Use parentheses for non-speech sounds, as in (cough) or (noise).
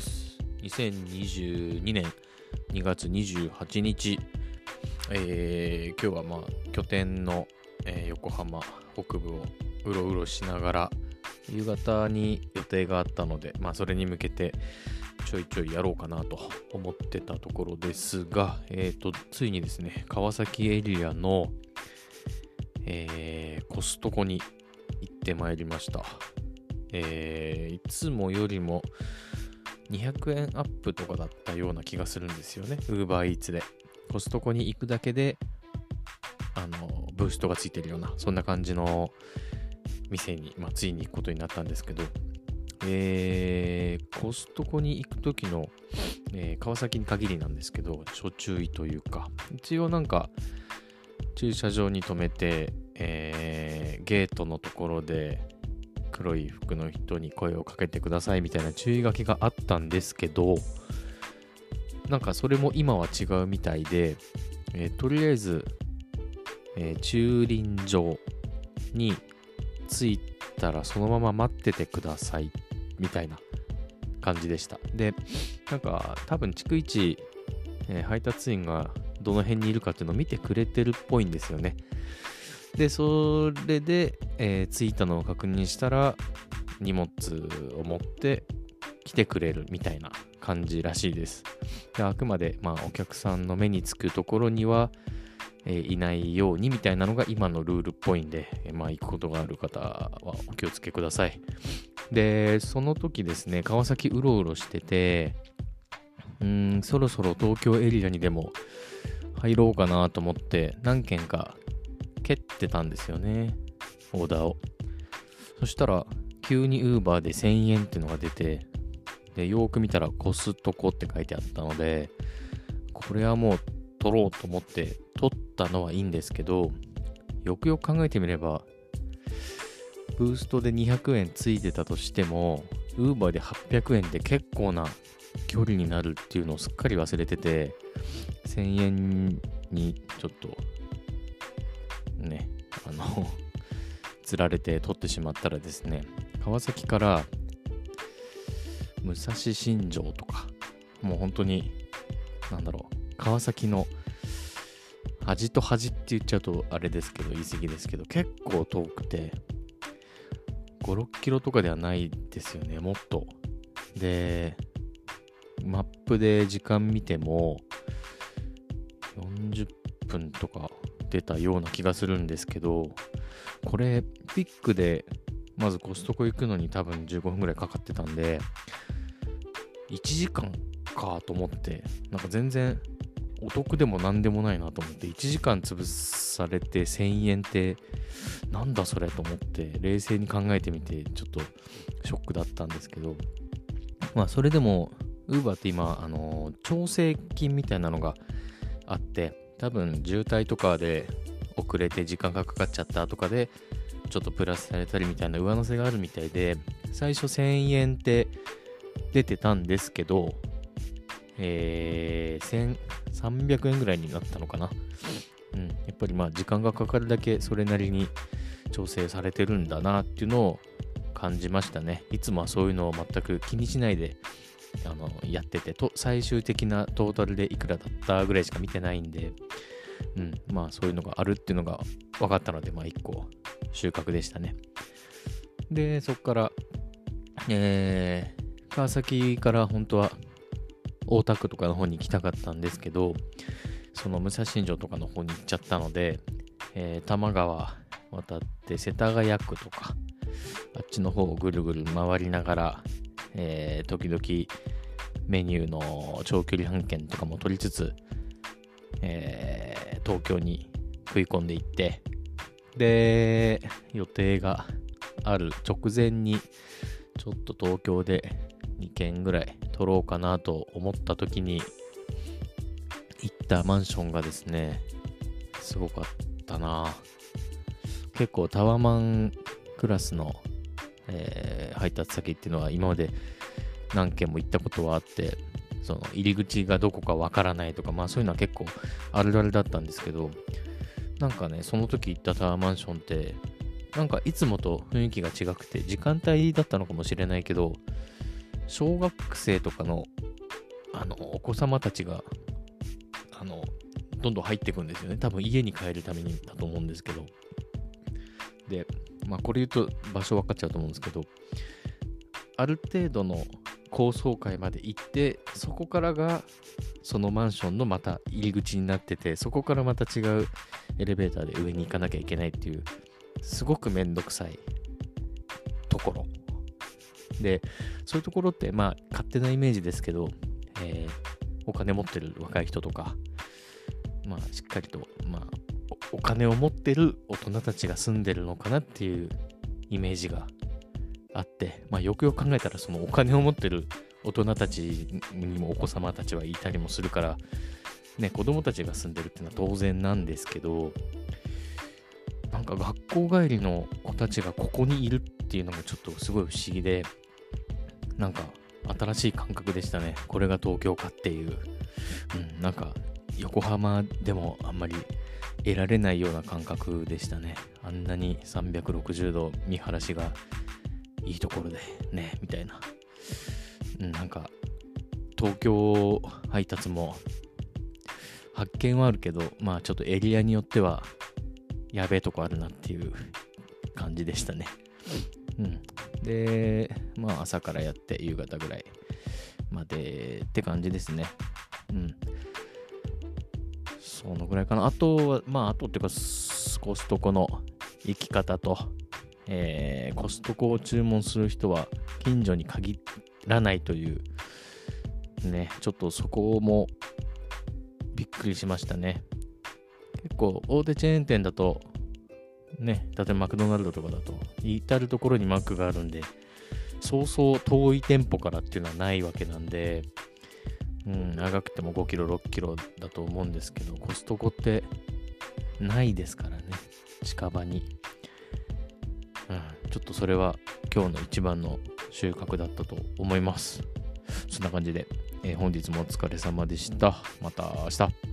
です。2022年2月28日、えー、今日はまあ拠点の、えー、横浜北部をうろうろしながら夕方に予定があったので、まあ、それに向けてちょいちょいやろうかなと思ってたところですが、えーと、ついにですね川崎エリアの、えー、コストコに行ってまいりました。えー、いつもよりも200円アップとかだったような気がするんですよね。UberEats で。コストコに行くだけで、あの、ブーストがついてるような、そんな感じの店に、まあ、ついに行くことになったんですけど、えー、コストコに行く時の、えー、川崎に限りなんですけど、諸注意というか、一応なんか、駐車場に停めて、えー、ゲートのところで、黒い服の人に声をかけてくださいみたいな注意書きがあったんですけど、なんかそれも今は違うみたいで、えー、とりあえず、えー、駐輪場に着いたらそのまま待っててくださいみたいな感じでした。で、なんか多分逐一、えー、配達員がどの辺にいるかっていうのを見てくれてるっぽいんですよね。で、それで、えー、着いたのを確認したら、荷物を持って来てくれるみたいな感じらしいです。であくまで、まあ、お客さんの目につくところには、えー、いないようにみたいなのが今のルールっぽいんで、えー、まあ、行くことがある方はお気をつけください。で、その時ですね、川崎うろうろしてて、うん、そろそろ東京エリアにでも入ろうかなと思って、何軒か蹴ってたんですよね。オーダーを。そしたら、急に Uber で1000円っていうのが出て、で、よーく見たらコストコって書いてあったので、これはもう取ろうと思って取ったのはいいんですけど、よくよく考えてみれば、ブーストで200円ついてたとしても、Uber で800円で結構な距離になるっていうのをすっかり忘れてて、1000円にちょっとね、あの (laughs) 釣られて取ってしまったらですね、川崎から武蔵新城とか、もう本当に、なんだろう、川崎の端と端って言っちゃうとあれですけど、言い過ぎですけど、結構遠くて、5、6キロとかではないですよね、もっと。で、マップで時間見ても、40分とか出たような気がするんですけど、これ、ピックで、まずコストコ行くのに多分15分ぐらいかかってたんで、1時間かと思って、なんか全然お得でも何でもないなと思って、1時間潰されて1000円って、なんだそれと思って、冷静に考えてみて、ちょっとショックだったんですけど、まあそれでも、ウーバーって今、あの調整金みたいなのがあって、多分渋滞とかで遅れて時間がかかっちゃったとかでちょっとプラスされたりみたいな上乗せがあるみたいで最初1000円って出てたんですけど、えー、1300円ぐらいになったのかな。うん、やっぱりまあ時間がかかるだけそれなりに調整されてるんだなっていうのを感じましたね。いつもはそういうのを全く気にしないであのやっててと、最終的なトータルでいくらだったぐらいしか見てないんで、うん、まあそういうのがあるっていうのが分かったので、まあ一個収穫でしたね。で、そこから、えー、川崎から本当は大田区とかの方に行きたかったんですけど、その武蔵新城とかの方に行っちゃったので、えー、多摩川渡って世田谷区とか、あっちの方をぐるぐる回りながら、えー、時々メニューの長距離半券とかも取りつつ、えー、東京に食い込んでいって、で、予定がある直前に、ちょっと東京で2軒ぐらい取ろうかなと思った時に、行ったマンションがですね、すごかったな。結構タワマンクラスのえー、配達先っていうのは今まで何件も行ったことはあって、その入り口がどこかわからないとか、まあそういうのは結構あるあるだったんですけど、なんかね、その時行ったタワーマンションって、なんかいつもと雰囲気が違くて、時間帯だったのかもしれないけど、小学生とかの、あの、お子様たちが、あの、どんどん入ってくんですよね。多分家に帰るためにだと思うんですけど。で、まあこれ言うと場所分かっちゃうと思うんですけど、ある程度の高層階まで行って、そこからがそのマンションのまた入り口になってて、そこからまた違うエレベーターで上に行かなきゃいけないっていう、すごくめんどくさいところ。で、そういうところって、まあ、勝手なイメージですけど、えー、お金持ってる若い人とか、まあ、しっかりと、まあお、金を持ってる大人たちが住んでるのかなっていうイメージがあって、まあ、よくよく考えたら、そのお金を持ってる大人たちにもお子様たちはいたりもするから、ね、子供たちが住んでるっていうのは当然なんですけど、なんか学校帰りの子たちがここにいるっていうのもちょっとすごい不思議で、なんか新しい感覚でしたね。これが東京かっていう。うん、なんか横浜でもあんまり得られないような感覚でしたね。あんなに360度見晴らしがいいところでね、みたいな。うん、なんか東京配達も発見はあるけど、まあちょっとエリアによってはやべえとこあるなっていう感じでしたね。うん。で、まあ朝からやって夕方ぐらいまでって感じですね。うん。そのぐらいかな。あとは、まああとっていうか、コストコの行き方と、えー、コストコを注文する人は近所に限らないという、ね、ちょっとそこもびっくりしましたね。結構大手チェーン店だと、ね、例えばマクドナルドとかだと、至るところにマックがあるんで、そうそう遠い店舗からっていうのはないわけなんで、うん、長くても5キロ、6キロだと思うんですけど、コストコってないですからね、近場に。うん、ちょっとそれは今日の一番の収穫だったと思います。そんな感じで、えー、本日もお疲れ様でした。また明日。